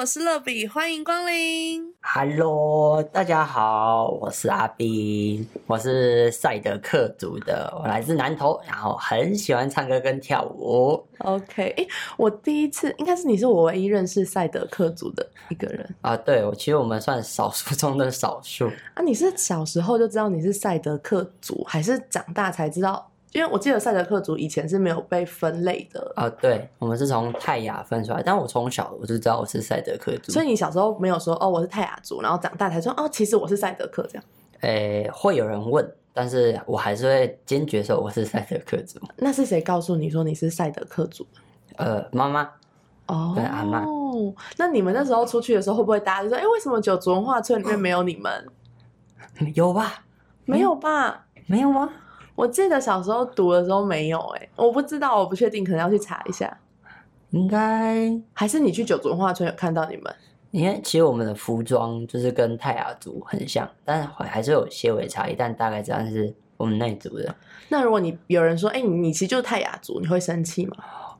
我是乐比，欢迎光临。Hello，大家好，我是阿斌，我是赛德克族的，我来自南投，然后很喜欢唱歌跟跳舞 OK，哎，我第一次应该是你是我唯一认识赛德克族的一个人啊。对，我其实我们算少数中的少数啊。你是小时候就知道你是赛德克族，还是长大才知道？因为我记得赛德克族以前是没有被分类的啊。对，我们是从泰雅分出来，但我从小我就知道我是赛德克族，所以你小时候没有说哦我是泰雅族，然后长大才说哦其实我是赛德克这样。诶，会有人问，但是我还是会坚决说我是赛德克族。那是谁告诉你说你是赛德克族？呃，妈妈。哦，对阿妈。那你们那时候出去的时候，会不会大家就说，哎，为什么九族文化村里面没有你们？有吧？没有吧？没有吗？我记得小时候读的时候没有哎、欸，我不知道，我不确定，可能要去查一下。应该还是你去九族文化村有看到你们？因为其实我们的服装就是跟泰雅族很像，但还是有些微差异，但大概这样是我们那一族的。那如果你有人说，哎、欸，你你其实就是泰雅族，你会生气吗？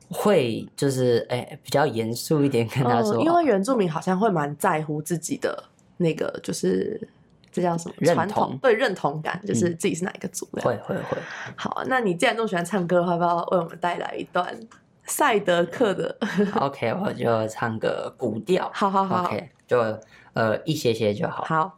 会，就是哎、欸，比较严肃一点跟他说、嗯，因为原住民好像会蛮在乎自己的那个，就是。这叫什么？传统对认同感，就是自己是哪一个族的、嗯。会会会。好，那你既然这么喜欢唱歌的话，要不要为我们带来一段赛德克的？OK，我就唱个古调。好好好。OK，就呃一些些就好。好。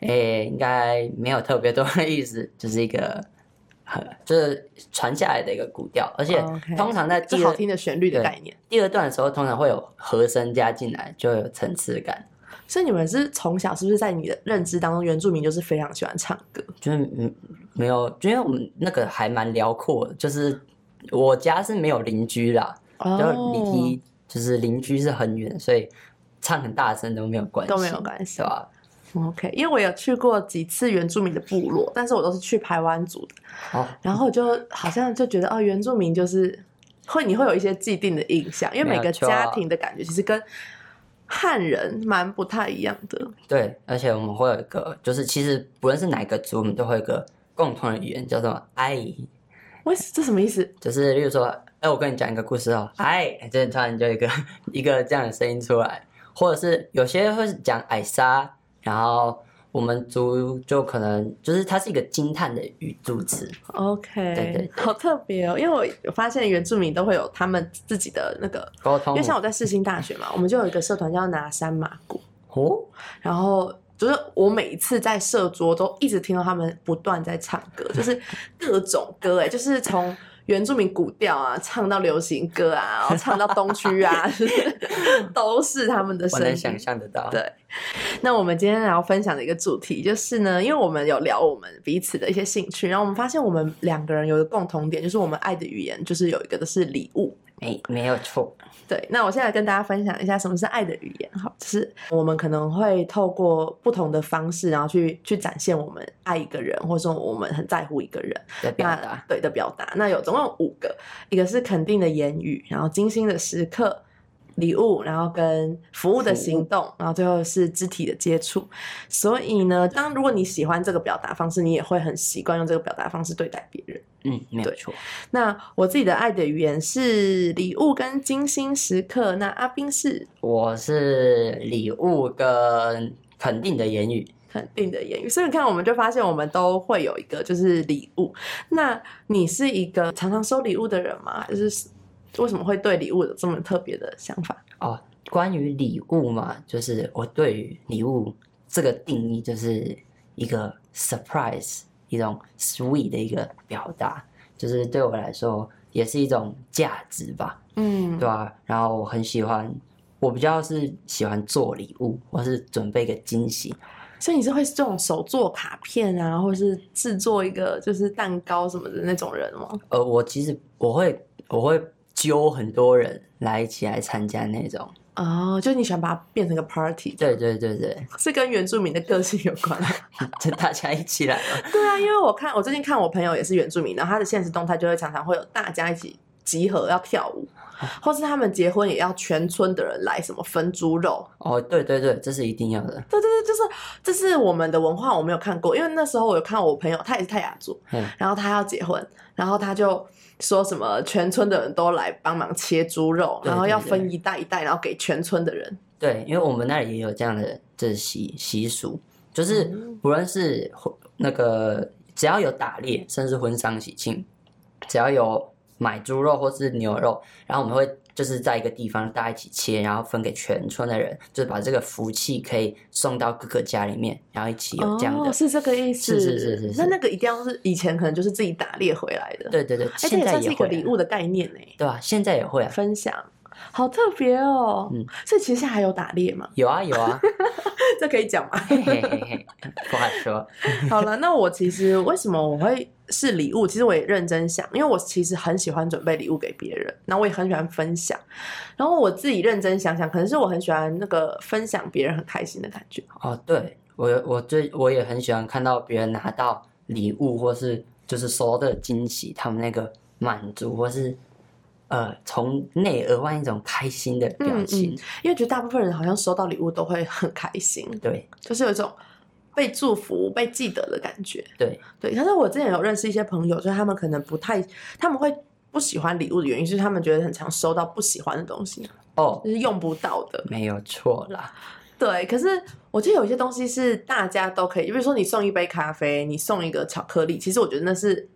诶、欸，应该没有特别多的意思，就是一个，就是传下来的一个古调，而且通常在第二好听的旋律的概念。第二段的时候，通常会有和声加进来，就有层次感。所以你们是从小是不是在你的认知当中，原住民就是非常喜欢唱歌？就是嗯，没有，因为我们那个还蛮辽阔的，就是我家是没有邻居啦，哦、就离就是邻居是很远，所以唱很大声都没有关系，都没有关系，对吧？OK，因为我有去过几次原住民的部落，但是我都是去排湾族的，哦，然后就好像就觉得哦，原住民就是会你会有一些既定的印象，因为每个家庭的感觉其实跟汉人蛮不太一样的。对，而且我们会有一个，就是其实不论是哪个族，我们都会有一个共同的语言，叫做“爱”。为这什么意思？就是例如说，哎，我跟你讲一个故事哦，哎，这突然就一个 一个这样的声音出来，或者是有些会讲“矮沙”。然后我们族就可能就是它是一个惊叹的语助词。OK，对对，好特别哦，因为我发现原住民都会有他们自己的那个沟通。因为像我在世新大学嘛，我们就有一个社团叫拿山马古哦，然后就是我每一次在社桌都一直听到他们不断在唱歌，就是各种歌哎，就是从。原住民古调啊，唱到流行歌啊，然后唱到东区啊，都是他们的声音。我能想象得到。对，那我们今天要分享的一个主题就是呢，因为我们有聊我们彼此的一些兴趣，然后我们发现我们两个人有一个共同点，就是我们爱的语言就是有一个的是礼物。没没有错。对，那我现在跟大家分享一下什么是爱的语言。好，就是我们可能会透过不同的方式，然后去去展现我们爱一个人，或者说我们很在乎一个人的表达。对的表达。那有总共有五个，一个是肯定的言语，然后精心的时刻。礼物，然后跟服务的行动，然后最后是肢体的接触。所以呢，当如果你喜欢这个表达方式，你也会很习惯用这个表达方式对待别人。嗯，没有错。那我自己的爱的语言是礼物跟精心时刻。那阿斌是？我是礼物跟肯定的言语。肯定的言语，所以你看，我们就发现我们都会有一个就是礼物。那你是一个常常收礼物的人吗？就是？为什么会对礼物有这么特别的想法？哦，关于礼物嘛，就是我对于礼物这个定义，就是一个 surprise，一种 sweet 的一个表达，就是对我来说也是一种价值吧，嗯，对吧、啊？然后我很喜欢，我比较是喜欢做礼物，或是准备一个惊喜。所以你是会这种手做卡片啊，或是制作一个就是蛋糕什么的那种人吗？呃，我其实我会我会揪很多人来一起来参加那种，哦，就是你喜欢把它变成一个 party，对对对对，是跟原住民的个性有关。就 大家一起来。对啊，因为我看我最近看我朋友也是原住民，然后他的现实动态就会常常会有大家一起集合要跳舞，或是他们结婚也要全村的人来什么分猪肉。哦，对对对，这是一定要的。对对对，就是这是我们的文化，我没有看过，因为那时候我有看我朋友，他也是泰雅族，嗯，然后他要结婚，然后他就说什么全村的人都来帮忙切猪肉，然后要分一袋一袋，然后给全村的人。对，因为我们那里也有这样的这习习俗，就是嗯不论是婚那个只要有打猎，甚至婚丧喜庆，只要有买猪肉或是牛肉，然后我们会就是在一个地方大家一起切，然后分给全村的人，就是把这个福气可以送到各个家里面，然后一起有这样的。哦，是这个意思。是是是是是那那个一定要是以前可能就是自己打猎回来的。，对对对，哎，这现在也会啊一个礼物的概念呢，对吧、现在也会啊，分享。好特别哦，嗯所以其实现在还有打猎吗？有啊有啊，这可以讲吗？嘿嘿嘿嘿，不好说。好了，那我其实为什么我会是礼物？其实我也认真想，因为我其实很喜欢准备礼物给别人，然后我也很喜欢分享。然后我自己认真想想，可能是我很喜欢那个分享别人很开心的感觉。哦，对我我最我也很喜欢看到别人拿到礼物，或是就是收到的惊喜，他们那个满足，或是呃从内而外一种开心的表情。因为觉得大部分人好像收到礼物都会很开心，对就是有一种被祝福、被记得的感觉。对，对，但是我之前有认识一些朋友，就是他们可能不太，他们会不喜欢礼物的原因，是他们觉得很常收到不喜欢的东西，哦，就是用不到的。没有错啦。对，可是我觉得有一些东西是大家都可以，比如说你送一杯咖啡，你送一个巧克力，其实我觉得那是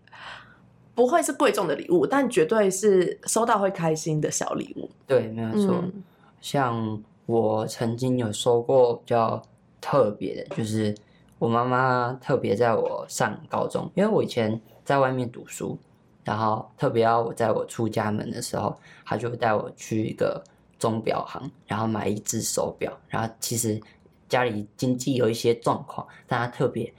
不会是贵重的礼物，但绝对是收到会开心的小礼物。对，没有错。嗯像我曾经有收过比较特别的，就是我妈妈特别在我上高中，因为我以前在外面读书，然后特别要我在我出家门的时候，她就带我去一个钟表行，然后买一只手表，然后其实家里经济有一些状况，但她特别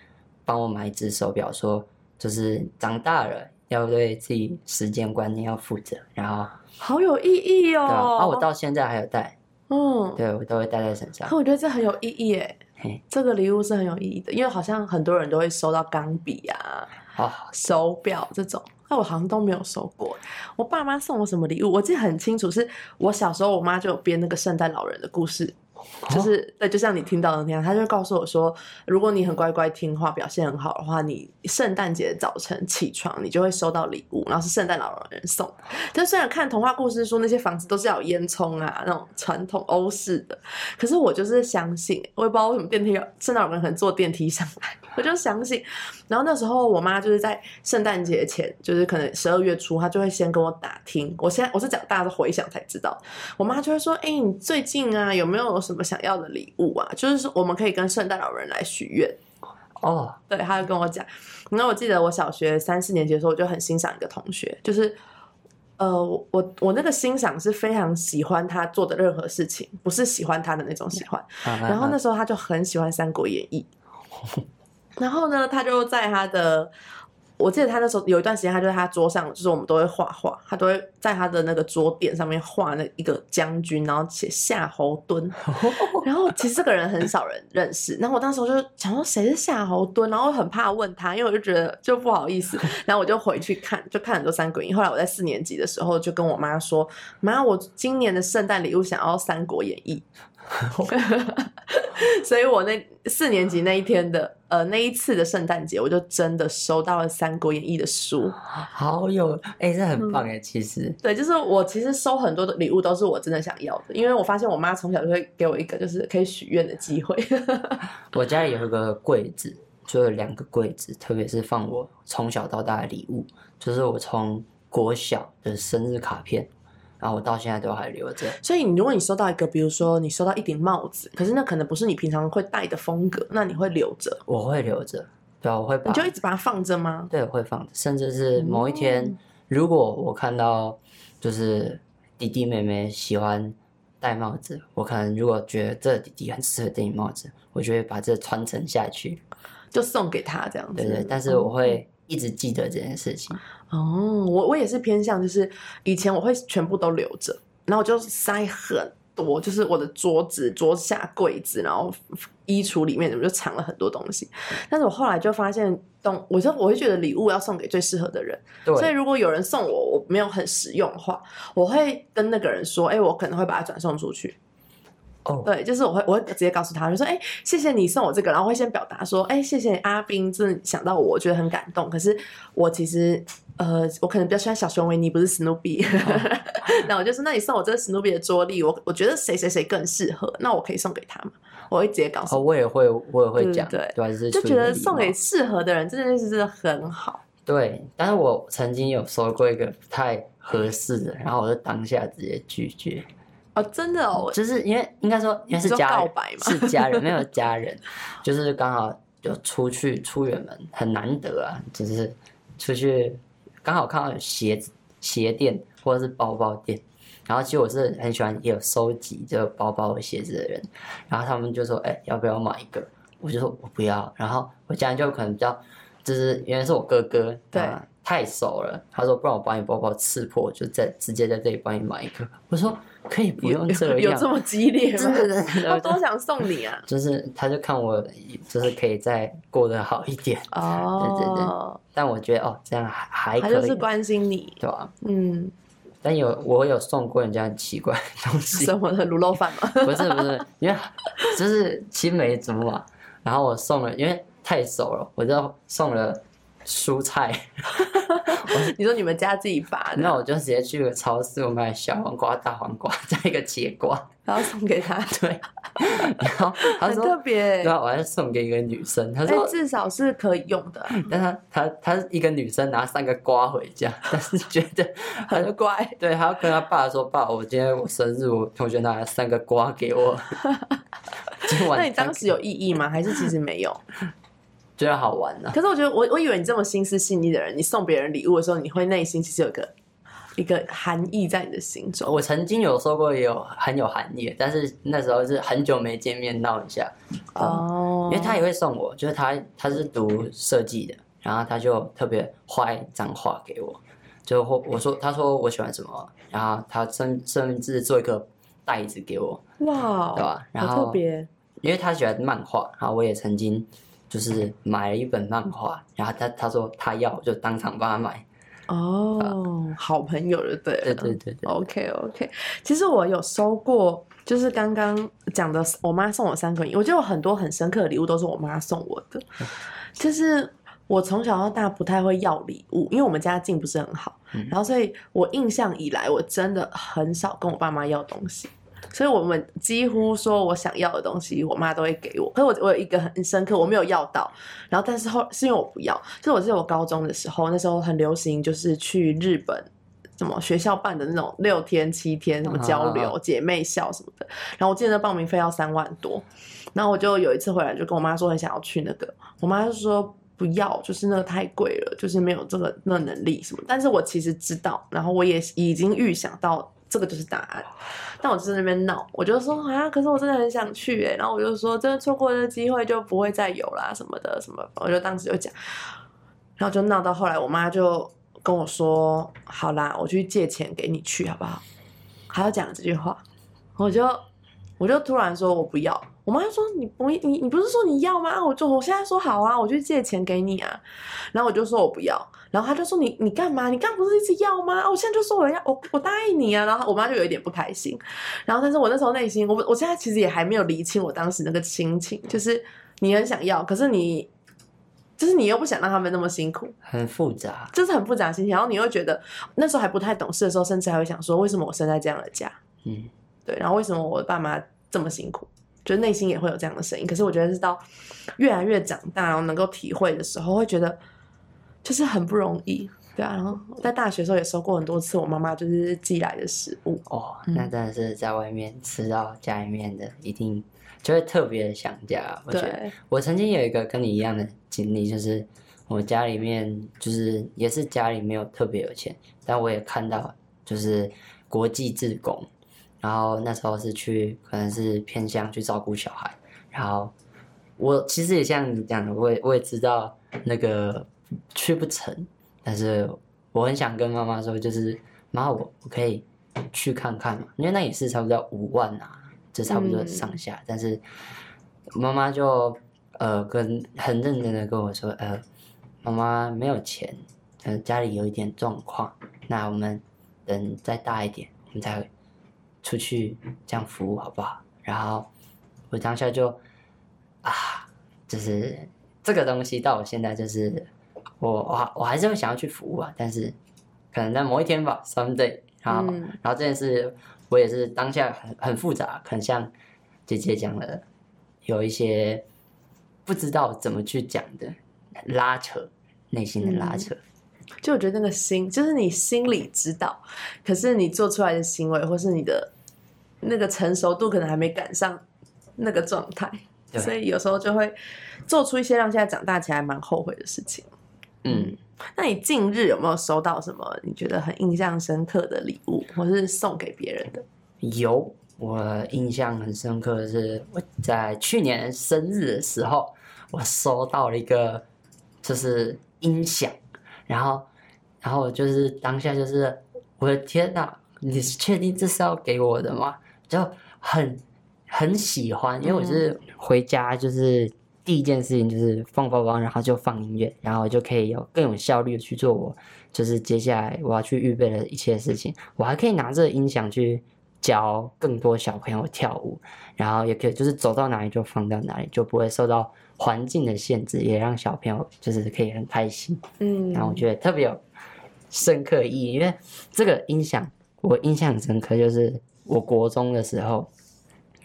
帮我买一只手表，说就是长大了要对自己时间观念要负责，然后好有意义哦！对啊，啊我到现在还有带。嗯，对我都会带在身上可。我觉得这很有意义耶。嘿，这个礼物是很有意义的，因为好像很多人都会收到钢笔啊、哦，手表这种，那我好像都没有收过。我爸妈送我什么礼物，我记得很清楚，是我小时候我妈就有编那个圣诞老人的故事。就是对，就像你听到的那样，他就会告诉我说，如果你很乖乖听话，表现很好的话，你圣诞节早晨起床，你就会收到礼物，然后是圣诞老人送的。但虽然看童话故事书，那些房子都是要有烟囱啊，那种传统欧式的，可是我就是相信，我也不知道为什么电梯有圣诞老人可能坐电梯上来，我就相信。然后那时候我妈就是在圣诞节前，就是可能十二月初，她就会先跟我打听。我现在我是讲大家的回想才知道，我妈就会说：“哎、你最近啊有没有什么想要的礼物啊？就是说我们可以跟圣诞老人来许愿。”哦，对，他就跟我讲。然后我记得我小学三四年级的时候，我就很欣赏一个同学，就是。呃，我我我那个欣赏是非常喜欢他做的任何事情，不是喜欢他的那种喜欢。然然后那时候他就很喜欢《三国演义》，然后呢，他就在他的，我记得他那时候有一段时间，他就在他桌上，就是我们都会画画，他都会在他的那个桌垫上面画那一个将军，然后写夏侯惇。然后其实这个人很少人认识，然后我当时我就想说谁是夏侯惇，然后我很怕问他，因为我就觉得就不好意思，然后我就回去看，就看很多《三国演义》。后来我在四年级的时候就跟我妈说，妈，我今年的圣诞礼物想要《三国演义》。所以我那四年级那一天的呃那一次的圣诞节，我就真的收到了《三国演义》的书。好有哎，这很棒哎，其实对，就是我其实收很多的礼物都是我真的想要的，因为我发现我妈从小就会给我一个就是可以许愿的机会。我家里有一个柜子，就有两个柜子，特别是放我从小到大的礼物，就是我从国小的生日卡片，然后我到现在都还留着。所以你如果你收到一个，比如说你收到一顶帽子，可是那可能不是你平常会戴的风格，那你会留着，我会留着，对啊，我会把你就一直把它放着吗？对，我会放着，甚至是某一天，如果我看到就是弟弟妹妹喜欢戴帽子，我可能如果觉得这弟弟很适合戴帽子，我就会把这传承下去，就送给他这样子。对对，但是我会一直记得这件事情。哦，我我也是偏向，就是以前我会全部都留着，然后我就塞很多，就是我的桌子、桌下、柜子，然后衣橱里面怎么就藏了很多东西。但是我后来就发现，东，我就我会觉得礼物要送给最适合的人。所以，如果有人送我，我没有很实用的话，我会跟那个人说，哎、我可能会把它转送出去。哦，对，就是我会我会直接告诉他，就说，哎、谢谢你送我这个，然后会先表达说，哎、谢谢阿斌，真的想到我，我觉得很感动。可是我其实，呃，我可能比较喜欢小熊维尼，不是史努比。那我就说，那你送我这个史努比的桌历，我我觉得谁谁谁更适合，那我可以送给他嘛？我会直接告诉哦，我也会，我也会讲，对对对？就觉得送给适合的人这件事真的很好。对，但是我曾经有收过一个不太合适的，然后我就当下直接拒绝，哦，真的哦，就是因为应该说因为是家是家人，没有家人，就是刚好就出去出远门，很难得啊，就是出去刚好看到有鞋子鞋店或者是包包店，然后其实我是很喜欢也有收集这个包包和鞋子的人，然后他们就说，哎、要不要买一个？我就说我不要，然后我家人就可能比较，就是原来是我哥哥，对啊太熟了，他说不然我帮你包包刺破，就在直接在这里帮你买一个。我说可以不用这 样，有这么激烈吗？真的真的我多想送你啊！就是他就看我就是可以再过得好一点，哦，但我觉得哦这样还还他可以，就是关心你，对吧？嗯，但有我有送过人家很奇怪的东西，什么的？卤肉饭吗。不是不是，因为就是青梅竹马，然后我送了，因为太熟了，我就送了蔬菜，你说你们家自己拔的，那我就直接去个超市，我买小黄瓜、大黄瓜，再一个节瓜，然后送给他，对，然后他很说，特别对。啊，我还送给一个女生，他哎说，，至少是可以用的啊，但他他他是一个女生拿三个瓜回家，但是觉得很乖。对，他要跟他爸说：“爸，我今天我生日，我同学拿了三个瓜给我。”今晚那你当时有意义吗？还是其实没有？觉得好玩呢、可是我觉得，我我以为你这么心思细腻的人，你送别人礼物的时候，你会内心其实有个一个含义在你的心中。我曾经有说过，也有很有含义，但是那时候是很久没见面闹一下，哦，因为他也会送我，就是他他是读设计的，然后他就特别画一张画给我，就或我说他说我喜欢什么，然后他甚甚至做一个袋子给我，哇，对吧？然后特别。因为他喜欢漫画，然后我也曾经就是买了一本漫画，然后他他说他要，我就当场帮他买。哦，好朋友就对了。对对对对，OK OK，其实我有收过，就是刚刚讲的，我妈送我三个亿，我觉得有很多很深刻的礼物都是我妈送我的。就是我从小到大不太会要礼物，因为我们家境不是很好，嗯然后所以我印象以来，我真的很少跟我爸妈要东西。所以我们几乎说我想要的东西，我妈都会给我。可是我我有一个很深刻，我没有要到，然后但是后是因为我不要。就是我记得我高中的时候，那时候很流行，就是去日本什么学校办的那种六天七天什么交流、啊姐妹校什么的。然后我记得那报名费要三万多，然后我就有一次回来就跟我妈说很想要去那个，我妈就说。不要，就是那个太贵了，就是没有这个那能力什么。但是我其实知道，然后我也已经预想到这个就是答案，但我就在那边闹，我就说啊，可是我真的很想去哎，然后我就说真的错过这机会就不会再有啦什么的什么，我就当时就讲，然后就闹到后来，我妈就跟我说，好啦，我去借钱给你去好不好？还要讲这句话，我就我就突然说我不要，我妈就说你不你你不是说你要吗？我就我现在说好啊，我就借钱给你啊，然后我就说我不要，然后他就说你你干嘛？你刚不是一直要吗？啊我现在就说我要我我答应你啊，然后我妈就有一点不开心，然后但是我那时候内心我我现在其实也还没有理清我当时那个心情，就是你很想要，可是你就是你又不想让他们那么辛苦，很复杂。就是很复杂的心情，然后你又觉得那时候还不太懂事的时候，甚至还会想说为什么我生在这样的家，嗯，对，然后为什么我爸妈这么辛苦，就内心也会有这样的声音。可是我觉得是到越来越长大，然后能够体会的时候，会觉得就是很不容易，对啊。然后在大学的时候也收过很多次我妈妈就是寄来的食物，哦，嗯那真的是在外面吃到家里面的，一定就会特别想家。我觉得，我曾经有一个跟你一样的经历，就是我家里面就是也是家里没有特别有钱，但我也看到就是国际志工，然后那时候是去可能是偏向去照顾小孩，然后我其实也像你讲的，我也我也知道那个去不成，但是我很想跟妈妈说，就是妈，我我可以去看看嘛，因为那也是差不多五万啊，就差不多嗯上下。但是妈妈就呃跟很认真的跟我说，呃，妈妈没有钱，呃家里有一点状况，那我们等再大一点，我们再出去这样服务好不好？然后我当下就啊，就是这个东西到我现在就是我我我还是会想要去服务啊，但是可能在某一天吧，someday，然后、嗯。然后这件事我也是当下很很复杂，可能像姐姐讲的，有一些不知道怎么去讲的拉扯，内心的拉扯，就我觉得那个心，就是你心里知道，可是你做出来的行为或是你的那个成熟度可能还没赶上那个状态，所以有时候就会做出一些让现在长大起来蛮后悔的事情。嗯，那你近日有没有收到什么你觉得很印象深刻的礼物，或是送给别人的？有，我印象很深刻的是，我在去年生日的时候，我收到了一个就是音响，然后，然后我就是当下就是我的天呐，你是确定这是要给我的吗？就很很喜欢，因为我是回家就是第一件事情就是放包包，然后就放音乐，然后我就可以有更有效率的去做我就是接下来我要去预备的一切事情，我还可以拿这个音响去教更多小朋友跳舞，然后也可以就是走到哪里就放到哪里，就不会受到环境的限制，也让小朋友就是可以很开心。嗯，然后我觉得特别有深刻意义，因为这个音响我印象很深刻，就是我国中的时候，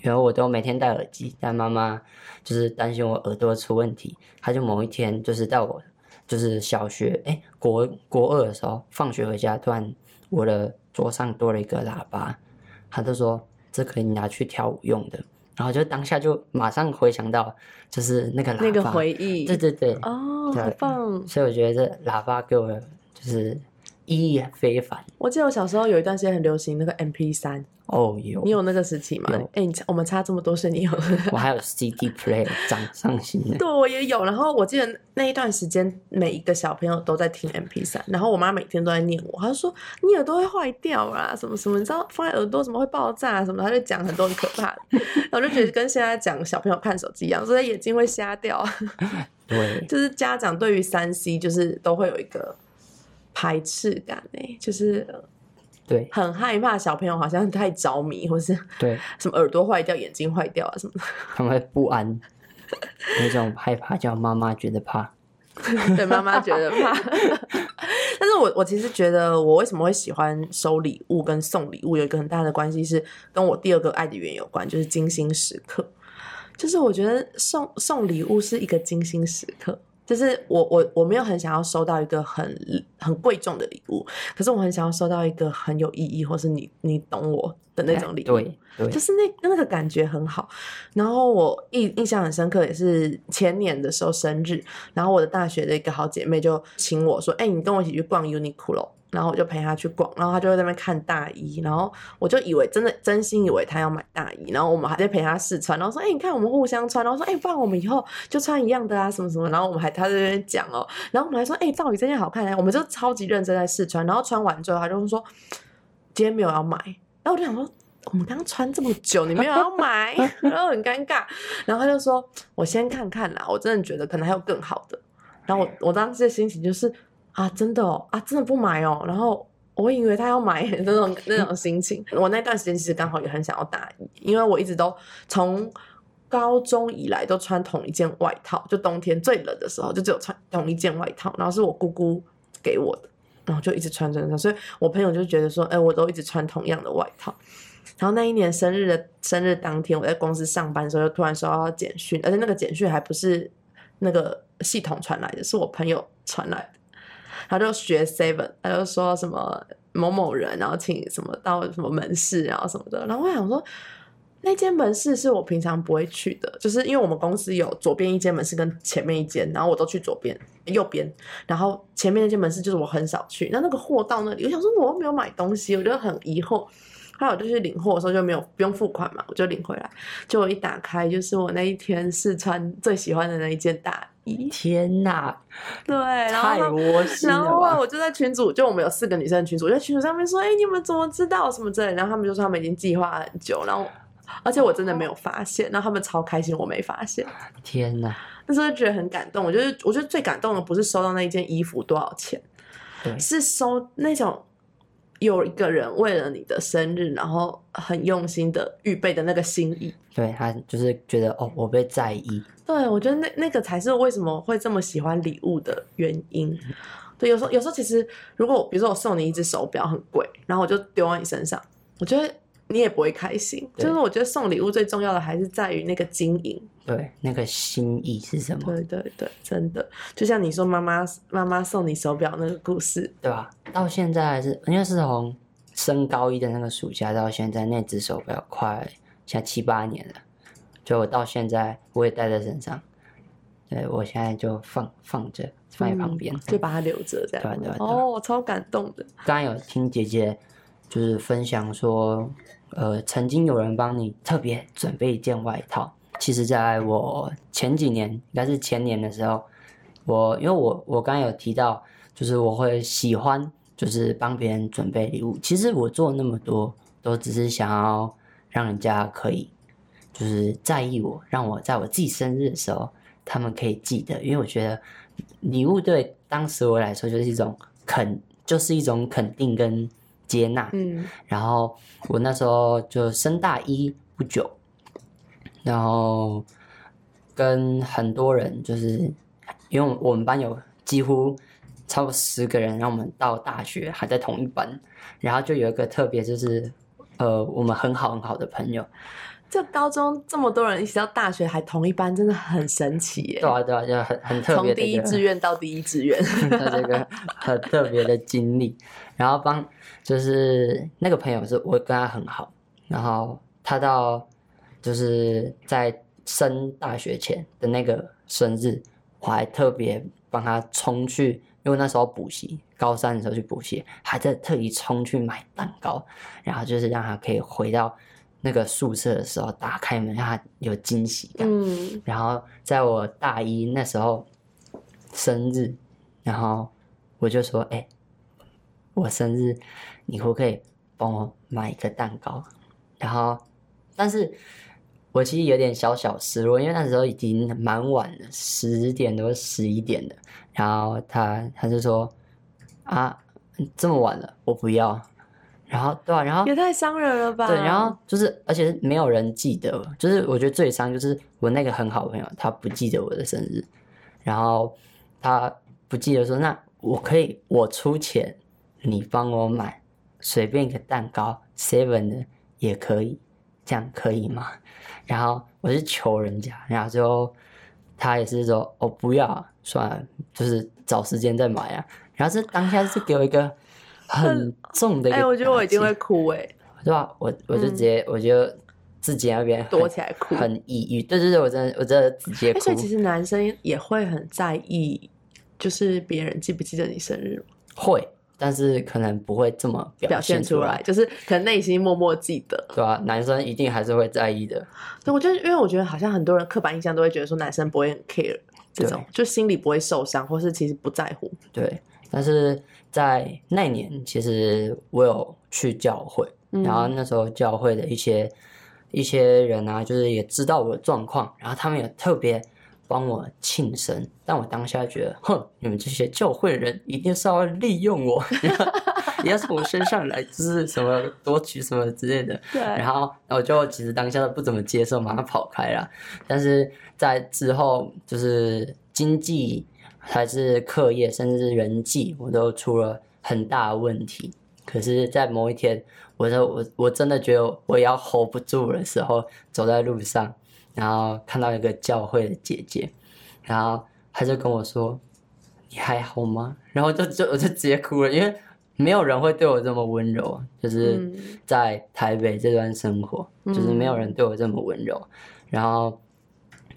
然后我都每天戴耳机，但妈妈就是担心我耳朵出问题，她就某一天就是在我就是小学哎国国二的时候，放学回家，突然我的桌上多了一个喇叭，她就说这可以拿去跳舞用的，然后就当下就马上回想到就是那个喇叭，那个回忆，对对对，哦，对好棒！所以我觉得这喇叭给我就是意义非凡。我记得我小时候有一段时间很流行那个 MP 三，哦，有你有那个时期吗有？哎、你我们差这么多岁，你有？我还有 CD player 掌上型的，对，我也有。然后我记得那一段时间，每一个小朋友都在听 MP 三，然后我妈每天都在念我，她就说你耳朵会坏掉啊，什么什么，你知道放在耳朵怎么会爆炸啊什么，她就讲很多很可怕的。然后我就觉得跟现在讲小朋友看手机一样，所以眼睛会瞎掉。对，就是家长对于三 C 就是都会有一个排斥感诶，就是对很害怕小朋友好像太着迷，或是对，什么耳朵坏掉、眼睛坏掉啊什么的。他们会不安，有一种害怕，叫妈妈觉得怕。对妈妈觉得怕。但是我我其实觉得，我为什么会喜欢收礼物跟送礼物，有一个很大的关系是跟我第二个爱的源有关，就是精心时刻。就是我觉得送送礼物是一个精心时刻。就是我我我没有很想要收到一个很很贵重的礼物，可是我很想要收到一个很有意义，或是你你懂我的那种礼物。对对就是那那个感觉很好。然后我印印象很深刻，也是前年的时候生日，然后我的大学的一个好姐妹就请我说：“哎、你跟我一起去逛 Uniqlo。”然后我就陪他去逛，然后他就在那边看大衣，然后我就以为真的真心以为他要买大衣，然后我们还在陪他试穿，然后说：“哎、你看我们互相穿。”然后说：“哎、不然我们以后就穿一样的啊，什么什么。”然后我们还他在那边讲哦，然后我们还说：“哎、到底这件好看哎、我们就超级认真在试穿，然后穿完之后，他就说：“今天没有要买。”然后我就想说。我们刚刚穿这么久，你没有要买，然后很尴尬。然后他就说：“我先看看啦，我真的觉得可能还有更好的。”然后我我当时的心情就是啊，真的哦，啊，真的不买哦。然后我以为他要买那种那种心情。我那段时间其实刚好也很想要大衣，因为我一直都从高中以来都穿同一件外套，就冬天最冷的时候就只有穿同一件外套，然后是我姑姑给我的，然后就一直穿穿穿。所以我朋友就觉得说，哎，我都一直穿同样的外套。然后那一年生日的生日当天，我在公司上班的时候，就突然收到简讯，而且那个简讯还不是那个系统传来的，是我朋友传来的。他就学 seven，他就说什么某某人，然后请什么到什么门市，然后什么的。然后我想说，那间门市是我平常不会去的，就是因为我们公司有左边一间门市跟前面一间，然后我都去左边、右边，然后前面那间门市就是我很少去。那那个货到那里，我想说我又没有买东西，我就很疑惑。后来我就去领货的时候就没有不用付款嘛，我就领回来。就我一打开，就是我那一天试穿最喜欢的那一件大衣。天哪，对，然后太他窝心然！后啊我就在群组，就我们有四个女生的群组，我在群组上面说：“哎、你们怎么知道什么之类？”然后他们就说他们已经计划很久，然后而且我真的没有发现，然后他们超开心，我没发现，天哪，那时候就觉得很感动。我觉得我觉得最感动的不是收到那一件衣服多少钱，是收那种有一个人为了你的生日，然后很用心的预备的那个心意。对他就是觉得哦，我被在意，对，我觉得那那个才是为什么会这么喜欢礼物的原因。对，有时候有时候其实，如果比如说我送你一只手表很贵，然后我就丢在你身上，我觉得你也不会开心。就是我觉得送礼物最重要的还是在于那个经营。对那个心意是什么，对对对，真的，就像你说妈妈妈妈送你手表那个故事，对吧？到现在还是因为是从升高一的那个暑假到现在，那只手表快现在七八年了，就我到现在我也带在身上，对我现在就放放着放在旁边。嗯就把它留着这样。对啊对啊对啊哦，超感动的。刚刚有听姐姐就是分享说，呃，曾经有人帮你特别准备一件外套。其实，在我前几年，应该是前年的时候，我因为我我刚刚有提到，就是我会喜欢就是帮别人准备礼物。其实我做那么多，都只是想要让人家可以就是在意我，让我在我自己生日的时候，他们可以记得，因为我觉得礼物对当时我来说就是一种肯，就是一种肯定跟接纳。嗯。然后我那时候就升大一不久，然后跟很多人就是，因为我们班有几乎超过十个人，让我们到大学还在同一班，然后就有一个特别就是，呃，我们很好很好的朋友，就高中这么多人一起到大学还同一班，真的很神奇耶对！啊对啊，就很很特从别从第一志愿到第一志愿，的这个很特别的经历，然后帮就是那个朋友是我跟他很好，然后他到就是在升大学前的那个生日，我还特别帮他冲去，因为那时候补习，高三的时候去补习，还在特意冲去买蛋糕，然后就是让他可以回到那个宿舍的时候打开门，让他有惊喜感。嗯，然后在我大一那时候生日，然后我就说：“哎、我生日，你可不可以帮我买一个蛋糕？”然后，但是我其实有点小小失落，因为那时候已经蛮晚了，十点多十一点了。然后他他就说：“啊，这么晚了，我不要。”然后对啊，然后也太伤人了吧？对，然后就是，而且没有人记得，就是我觉得最伤就是我那个很好的朋友，他不记得我的生日，然后他不记得说，那我可以我出钱，你帮我买随便一个蛋糕，seven 的也可以，这样可以吗？然后我是求人家，然后最后他也是说，哦不要啊，算了，就是找时间再买啊。然后这当下是给我一个很重的一个哎、我觉得我一定会哭哎、对吧？我我就直接、我就自己那边躲起来哭。很抑郁。对对对，我真的我真的直接哎、哭所以。其实男生也会很在意，就是别人记不记得你生日吗会，但是可能不会这么表现现出来，，就是可能内心默默记得。对吧、男生一定还是会在意的。对，我觉得，因为我觉得好像很多人刻板印象都会觉得说男生不会很 care 这种，就心里不会受伤，或是其实不在乎。对，但是在那年，其实我有去教会，嗯然后那时候教会的一些一些人啊，就是也知道我的状况，然后他们也特别帮我庆生，但我当下觉得，哼，你们这些教会的人一定是要利用我，也要从我身上来，就是什么夺取什么之类的。对然后，然后我就其实当下都不怎么接受，马上跑开了。但是在之后，就是经济还是课业，甚至是人际，我都出了很大的问题。可是，在某一天，我就我我真的觉得我要 hold 不住的时候，走在路上，然后看到一个教会的姐姐，然后她就跟我说：“你还好吗？”然后就就我就直接哭了，因为没有人会对我这么温柔，就是嗯在台北这段生活，就是没有人对我这么温柔。然后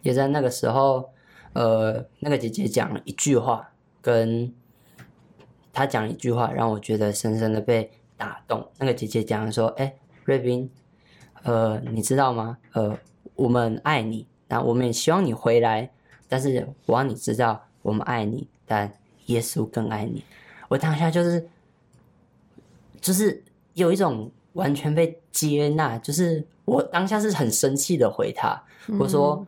也在那个时候，呃，那个姐姐讲了一句话，跟她讲一句话，让我觉得深深的被打动。那个姐姐讲说：“哎，瑞斌，呃，你知道吗？呃，我们爱你，然后我们也希望你回来，但是我让你知道我们爱你，但耶稣更爱你。我当下就是就是有一种完全被接纳，就是我当下是很生气的回他，我说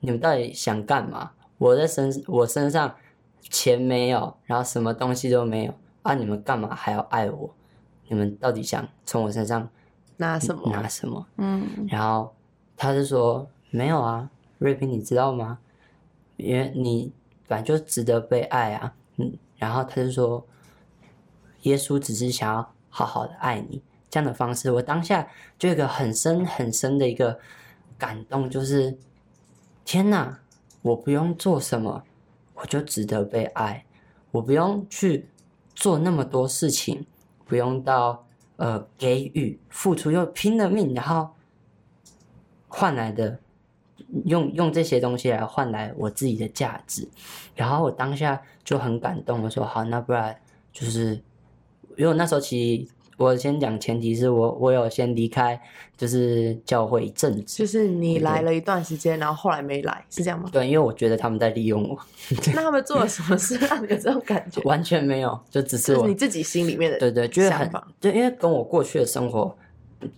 你们到底想干嘛？我在身我身上钱没有，然后什么东西都没有啊，你们干嘛还要爱我？你们到底想从我身上拿什么？拿什么？嗯然后他就说没有啊，瑞平，你知道吗？因为你本来就值得被爱啊，嗯。然后他就说，耶稣只是想要好好的爱你，这样的方式，我当下就有一个很深很深的一个感动，就是天哪，我不用做什么，我就值得被爱，我不用去做那么多事情，不用到呃给予付出又拼了命，然后换来的用用这些东西来换来我自己的价值，然后我当下就很感动，我说好，那不然就是因为我那时候其实我先讲前提是我我有先离开就是教会一阵子，就是你来了一段时间，然后后来没来，是这样吗？对，因为我觉得他们在利用我，那他们做了什么事让你有这种感觉？完全没有，就只是你自己心里面的对对，觉得很想法，对，因为跟我过去的生活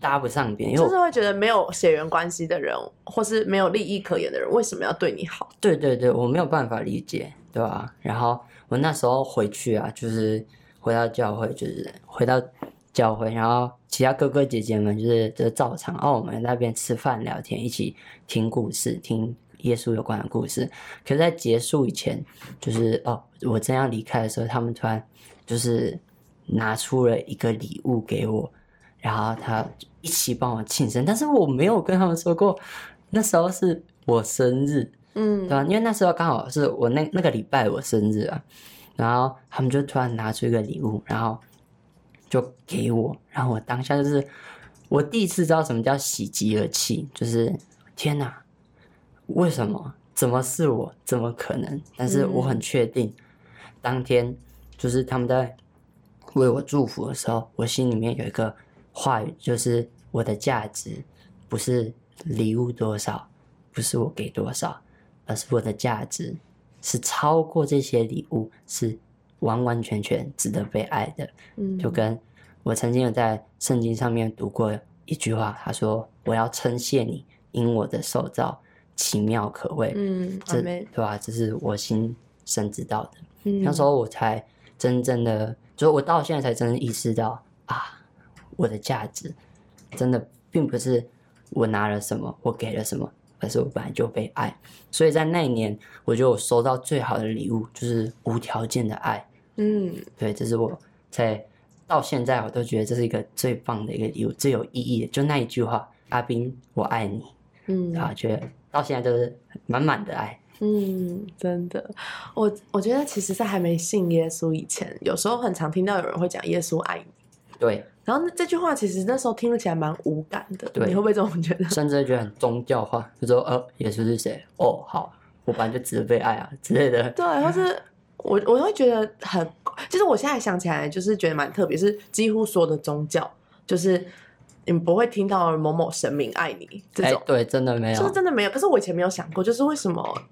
搭不上边，因为就是会觉得没有血缘关系的人，或是没有利益可言的人，为什么要对你好？对对对，我没有办法理解，对吧、然后我那时候回去啊，就是回到教会，就是回到教会，然后其他哥哥姐姐们就是就照常，哦，我们那边吃饭聊天，一起听故事，听耶稣有关的故事。可是在结束以前，就是哦，我正要离开的时候，他们突然就是拿出了一个礼物给我，然后他一起帮我庆生，但是我没有跟他们说过，那时候是我生日，嗯。对吧、因为那时候刚好是我那那个礼拜我生日啊，然后他们就突然拿出一个礼物，然后就给我，然后我当下就是我第一次知道什么叫喜极而泣，就是天哪，为什么？怎么是我？怎么可能？但是我很确定，当天就是他们在为我祝福的时候，我心里面有一个话语，就是我的价值不是礼物多少，不是我给多少，而是我的价值是超过这些礼物，是完完全全值得被爱的。嗯就跟我曾经有在圣经上面读过一句话，他说：“我要称谢你，因我的受造奇妙可畏。嗯，这，对吧、这是我心深知道的。嗯那时候我才真正的，就我到现在才真正意识到啊，我的价值真的并不是我拿了什么，我给了什么，而是我本来就被爱。所以在那一年，我觉得我收到最好的礼物就是无条件的爱。嗯对，这是我在到现在我都觉得这是一个最棒的一个礼物，最有意义的，就那一句话：“阿斌，我爱你。”嗯啊，觉得到现在都是满满的爱。嗯，真的，我我觉得其实，在还没信耶稣以前，有时候很常听到有人会讲耶稣爱你，对，然后那这句话其实那时候听了起来蛮无感的，对你会不会这种觉得？甚至觉得很宗教化，就说：“呃，耶稣是谁？哦，好，我本来就值得被爱啊之类的。对，或是我我会觉得很，其实我现在想起来，就是觉得蛮特别，是几乎所有的宗教，就是你不会听到某某神明爱你这种，，哎对，真的没就是，真的没有。可是我以前没有想过，就是为什么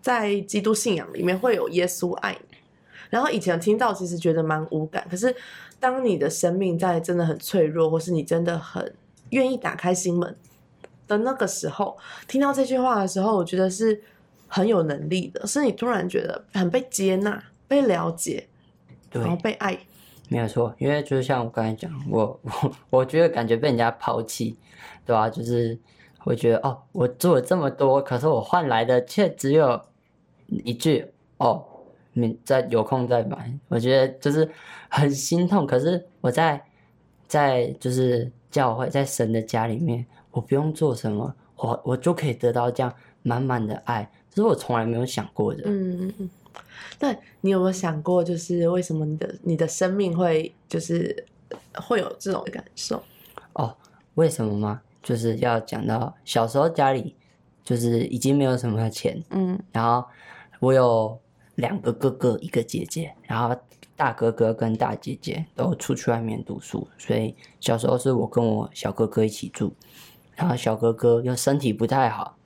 在基督信仰里面会有耶稣爱你？然后以前听到其实觉得蛮无感，可是当你的生命在真的很脆弱，或是你真的很愿意打开心门的那个时候，听到这句话的时候，我觉得是很有能力的，是你突然觉得很被接纳、被了解，然，后被爱。没有错。因为就是像我刚才讲，我我我觉得感觉被人家抛弃，对吧、就是我觉得哦，我做了这么多，可是我换来的却只有一句哦，你再有空再买。我觉得就是很心痛。可是我在在就是教会，在神的家里面，我不用做什么，我我就可以得到这样满满的爱，这是我从来没有想过的。嗯嗯嗯。那你有没有想过，就是为什么你的你的生命会就是会有这种感受？哦，为什么吗？就是要讲到小时候家里就是已经没有什么钱，嗯然后我有两个哥哥，一个姐姐，然后大哥哥跟大姐姐都出去外面读书，所以小时候是我跟我小哥哥一起住，然后小哥哥又身体不太好，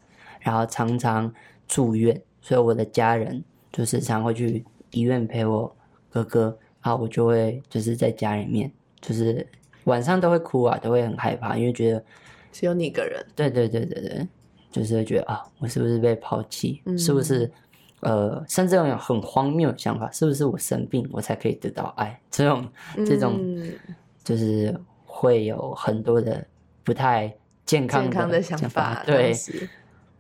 然后常常住院，所以我的家人就是常会去医院陪我哥哥，然后我就会就是在家里面，就是晚上都会哭啊，都会很害怕，因为觉得只有你一个人，对对对对对，就是会觉得啊，我是不是被抛弃？是不是？呃，甚至有很荒谬的想法，是不是我生病我才可以得到爱？这种这种嗯就是会有很多的不太健康的想想法，对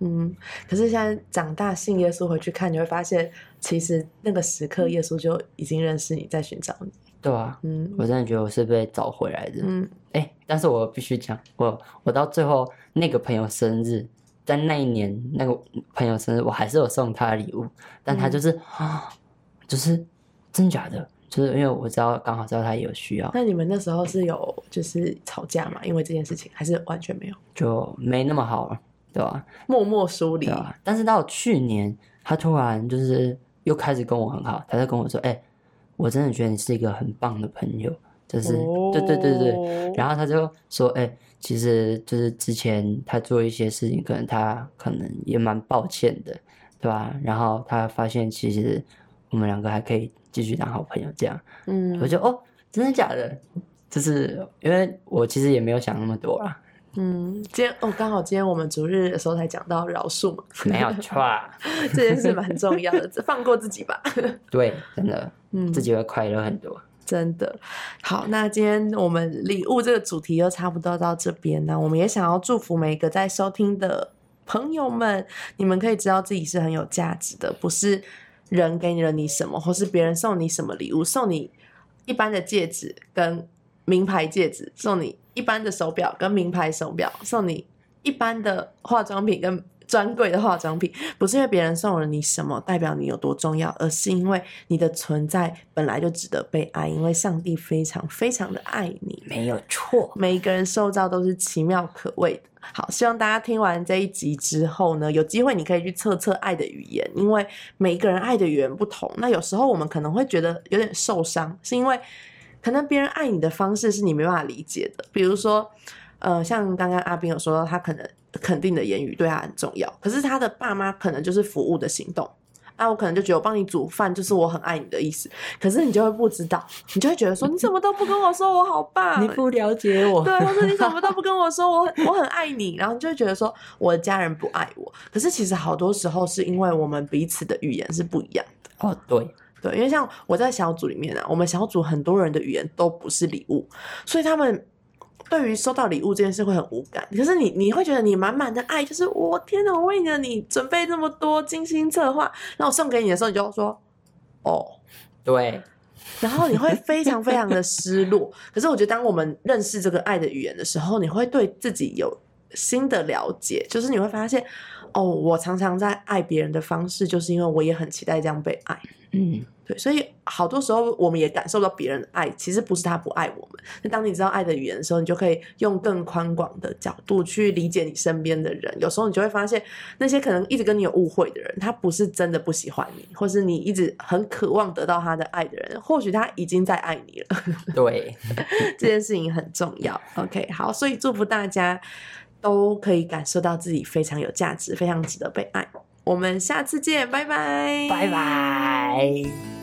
嗯，可是现在长大信耶稣回去看，你会发现，其实那个时刻耶稣就已经认识你，在寻找你。对啊，嗯我真的觉得我是被找回来的。嗯，哎、但是我必须讲，我我到最后那个朋友生日，在那一年那个朋友生日，我还是有送他的礼物，但他就是啊、就是真假的，就是因为我知道刚好知道他也有需要，那你们那时候是有就是吵架嘛？因为这件事情，还是完全没有，就没那么好了，对吧、默默疏离对。吧、但是到去年，他突然就是又开始跟我很好，他在跟我说：“哎、我真的觉得你是一个很棒的朋友。”就是、对对对对，哦然后他就说：“哎、其实就是之前他做一些事情，可能他可能也蛮抱歉的，对吧？然后他发现其实我们两个还可以继续当好朋友，这样，嗯我就哦，真的假的？就是因为我其实也没有想那么多啦，嗯，今天哦，刚好今天我们主日的时候才讲到饶恕嘛，没有错啊，这件事蛮重要的，放过自己吧。对，真的，嗯自己会快乐很多。真的。好，那今天我们礼物这个主题就差不多到这边那我们也想要祝福每一个在收听的朋友们，你们可以知道自己是很有价值的，不是人给了你什么，或是别人送你什么礼物，送你一般的戒指跟名牌戒指，送你一般的手表跟名牌手表，送你一般的化妆品跟专柜的化妆品，不是因为别人送了你什么代表你有多重要，而是因为你的存在本来就值得被爱，因为上帝非常非常的爱你。没有错，每一个人受造都是奇妙可畏的。好，希望大家听完这一集之后呢，有机会你可以去测测爱的语言，因为每一个人爱的语言不同。那有时候我们可能会觉得有点受伤，是因为可能别人爱你的方式是你没办法理解的。比如说，呃，像刚刚阿斌有说到，他可能肯定的言语对他很重要，可是他的爸妈可能就是服务的行动。啊，我可能就觉得我帮你煮饭就是我很爱你的意思，可是你就会不知道，你就会觉得说 你怎么都不跟我说我好棒，你不了解我，对，或者你怎么都不跟我说我很我很爱你，然后你就会觉得说我的家人不爱我。可是其实好多时候是因为我们彼此的语言是不一样的。哦，对，对，因为像我在小组里面啊，我们小组很多人的语言都不是礼物，所以他们对于收到礼物这件事会很无感。可是你你会觉得你满满的爱，就是我天哪，我为了你准备这么多精心策划，然后我送给你的时候，你就说哦，对，然后你会非常非常的失落。可是我觉得，当我们认识这个爱的语言的时候，你会对自己有新的了解，就是你会发现，哦，我常常在爱别人的方式，就是因为我也很期待这样被爱。嗯，对，所以好多时候我们也感受到别人的爱，其实不是他不爱我们。那当你知道爱的语言的时候，你就可以用更宽广的角度去理解你身边的人。有时候你就会发现，那些可能一直跟你有误会的人，他不是真的不喜欢你，或是你一直很渴望得到他的爱的人，或许他已经在爱你了。对，这件事情很重要。OK，好，所以祝福大家都可以感受到自己非常有价值，非常值得被爱。我们下次见，拜拜，拜拜。